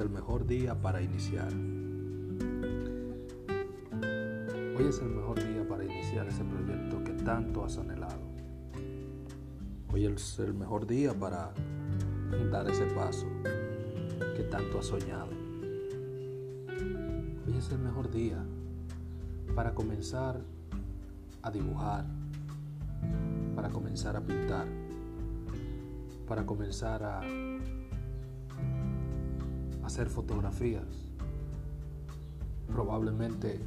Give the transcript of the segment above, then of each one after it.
El mejor día para iniciar. Hoy es el mejor día para iniciar ese proyecto que tanto has anhelado. Hoy es el mejor día para dar ese paso que tanto has soñado. Hoy es el mejor día para comenzar a dibujar, para comenzar a pintar, para comenzar a hacer fotografías. Probablemente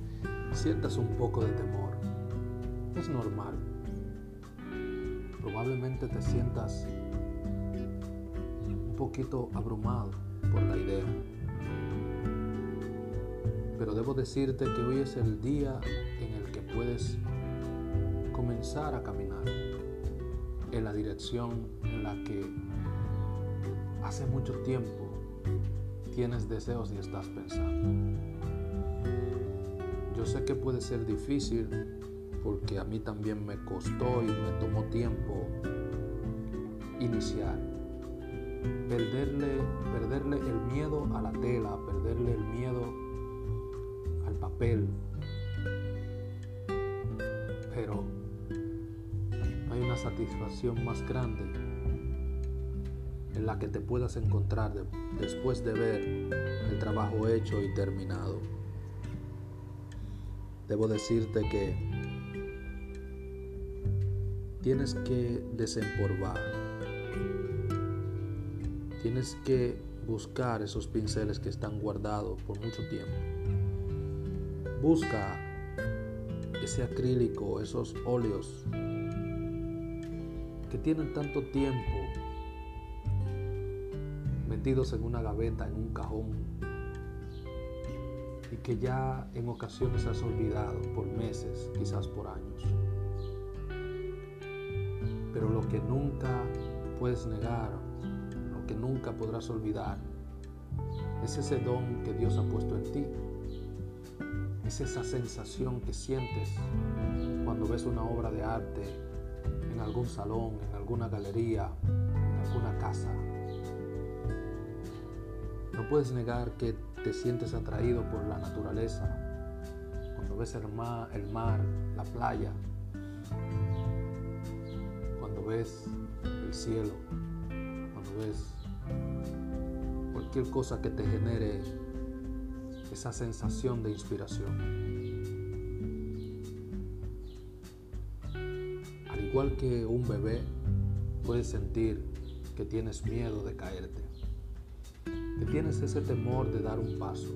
sientas un poco de temor. Es normal. Probablemente te sientas un poquito abrumado por la idea. Pero debo decirte que hoy es el día en el que puedes comenzar a caminar en la dirección en la que hace mucho tiempo tienes deseos y estás pensando. Yo sé que puede ser difícil porque a mí también me costó y me tomó tiempo iniciar. Perderle, perderle el miedo a la tela, perderle el miedo al papel. Pero hay una satisfacción más grande en la que te puedas encontrar después de ver el trabajo hecho y terminado. Debo decirte que tienes que desempolvar, tienes que buscar esos pinceles que están guardados por mucho tiempo. Busca ese acrílico, esos óleos que tienen tanto tiempo metidos en una gaveta, en un cajón, y que ya en ocasiones has olvidado por meses, quizás por años. Pero lo que nunca puedes negar, lo que nunca podrás olvidar, es ese don que Dios ha puesto en ti. Es esa sensación que sientes cuando ves una obra de arte en algún salón, en alguna galería, en alguna casa, no puedes negar que te sientes atraído por la naturaleza. Cuando ves el mar, la playa, cuando ves el cielo, cuando ves cualquier cosa que te genere esa sensación de inspiración. Al igual que un bebé, puedes sentir que tienes miedo de caerte que tienes ese temor de dar un paso.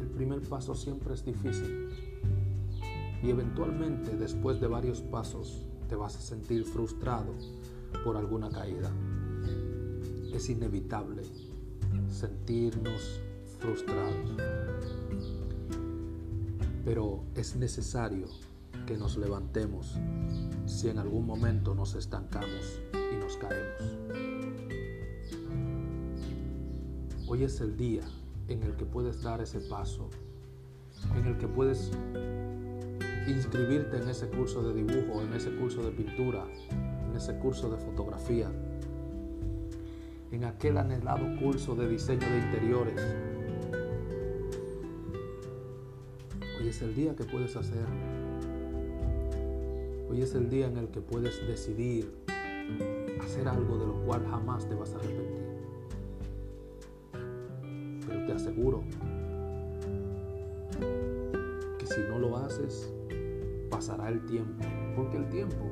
El primer paso siempre es difícil y eventualmente después de varios pasos te vas a sentir frustrado por alguna caída. Es inevitable sentirnos frustrados, pero es necesario que nos levantemos si en algún momento nos estancamos y nos caemos. Hoy es el día en el que puedes dar ese paso, en el que puedes inscribirte en ese curso de dibujo, en ese curso de pintura, en ese curso de fotografía, en aquel anhelado curso de diseño de interiores. Hoy es el día que puedes hacer. Hoy es el día en el que puedes decidir hacer algo de lo cual jamás te vas a arrepentir te aseguro que si no lo haces, pasará el tiempo, porque el tiempo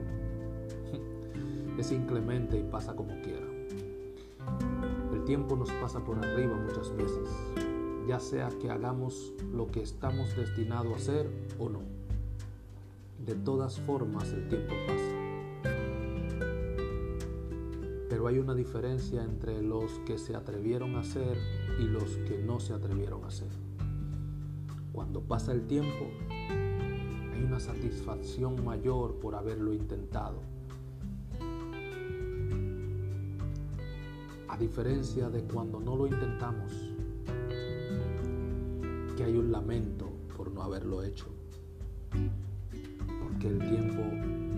es inclemente y pasa como quiera. El tiempo nos pasa por arriba muchas veces, ya sea que hagamos lo que estamos destinados a hacer o no. De todas formas el tiempo pasa. Pero hay una diferencia entre los que se atrevieron a hacer y los que no se atrevieron a hacer. Cuando pasa el tiempo, hay una satisfacción mayor por haberlo intentado. A diferencia de cuando no lo intentamos, que hay un lamento por no haberlo hecho. Porque el tiempo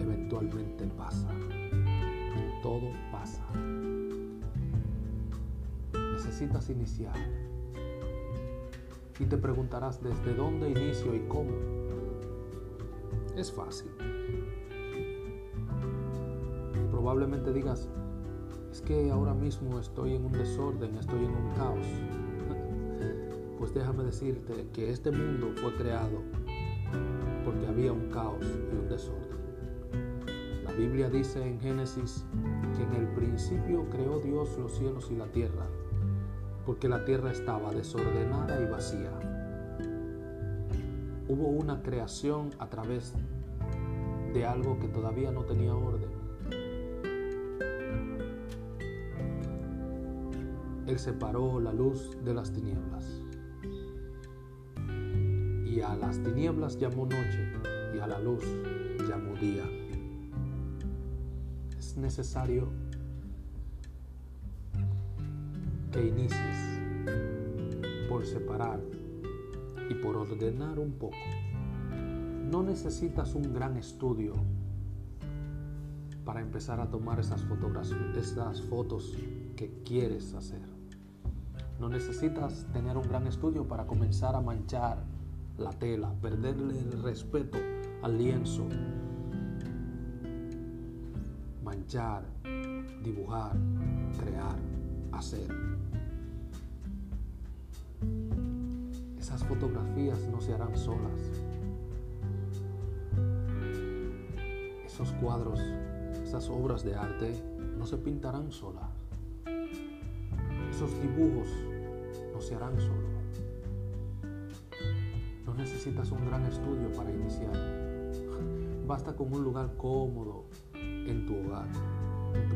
eventualmente pasa todo pasa. Necesitas iniciar, Y te preguntarás desde dónde inicio y cómo. Es fácil. Probablemente digas, es que ahora mismo estoy en un desorden, estoy en un caos. Pues déjame decirte que este mundo fue creado porque había un caos y un desorden. Biblia dice en Génesis que en el principio creó Dios los cielos y la tierra, porque la tierra estaba desordenada y vacía. Hubo una creación a través de algo que todavía no tenía orden. Él separó la luz de las tinieblas. Y a las tinieblas llamó noche y a la luz llamó día. Es necesario que inicies por separar y por ordenar un poco. No necesitas un gran estudio para empezar a tomar esas esas fotos que quieres hacer. No necesitas tener un gran estudio para comenzar a manchar la tela, perderle el respeto al lienzo, manchar, dibujar, crear, hacer. Esas fotografías no se harán solas. Esos cuadros, esas obras de arte no se pintarán solas. Esos dibujos no se harán solos. No necesitas un gran estudio para iniciar. Basta con un lugar cómodo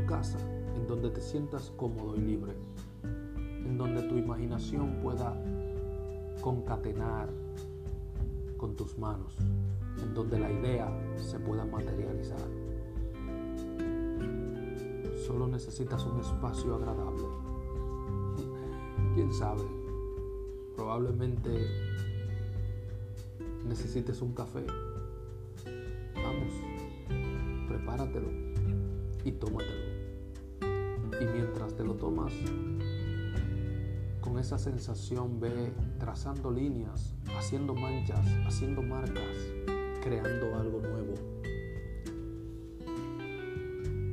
casa, en donde te sientas cómodo y libre, en donde tu imaginación pueda concatenar con tus manos, en donde la idea se pueda materializar. Solo necesitas un espacio agradable. ¿Quién sabe? Probablemente necesites un café, vamos, prepáratelo y tómatelo. Y mientras te lo tomas, con esa sensación ve trazando líneas, haciendo manchas, haciendo marcas, creando algo nuevo,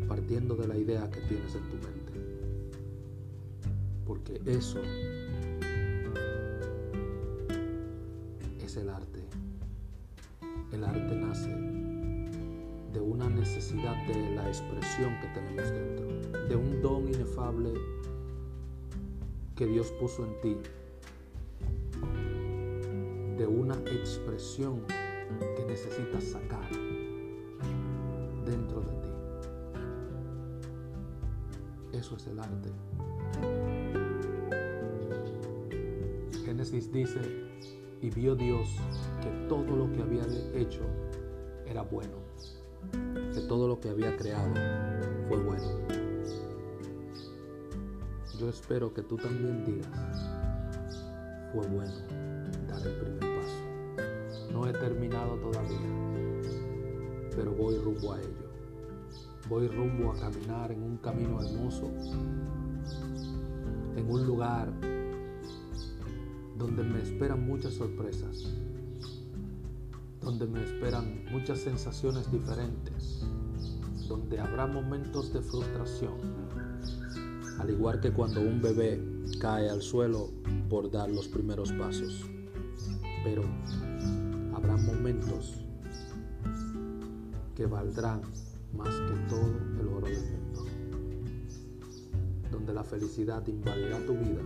partiendo de la idea que tienes en tu mente. Porque eso es el arte. El arte de la expresión que tenemos dentro, de un don inefable que Dios puso en ti, de una expresión que necesitas sacar dentro de ti. Eso es el arte. Génesis dice, y vio Dios que todo lo que había hecho era bueno, todo lo que había creado fue bueno. Yo espero que tú también digas, fue bueno dar el primer paso. No he terminado todavía, pero voy rumbo a ello. Voy rumbo a caminar en un camino hermoso, en un lugar donde me esperan muchas sorpresas, donde me esperan muchas sensaciones diferentes, donde habrá momentos de frustración, al igual que cuando un bebé cae al suelo por dar los primeros pasos. Pero habrá momentos que valdrán más que todo el oro del mundo, donde la felicidad invadirá tu vida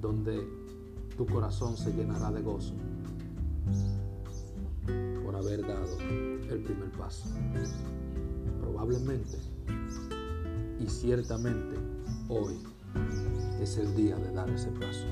donde tu corazón se llenará de gozo por haber dado el primer paso. Probablemente y ciertamente hoy es el día de dar ese paso.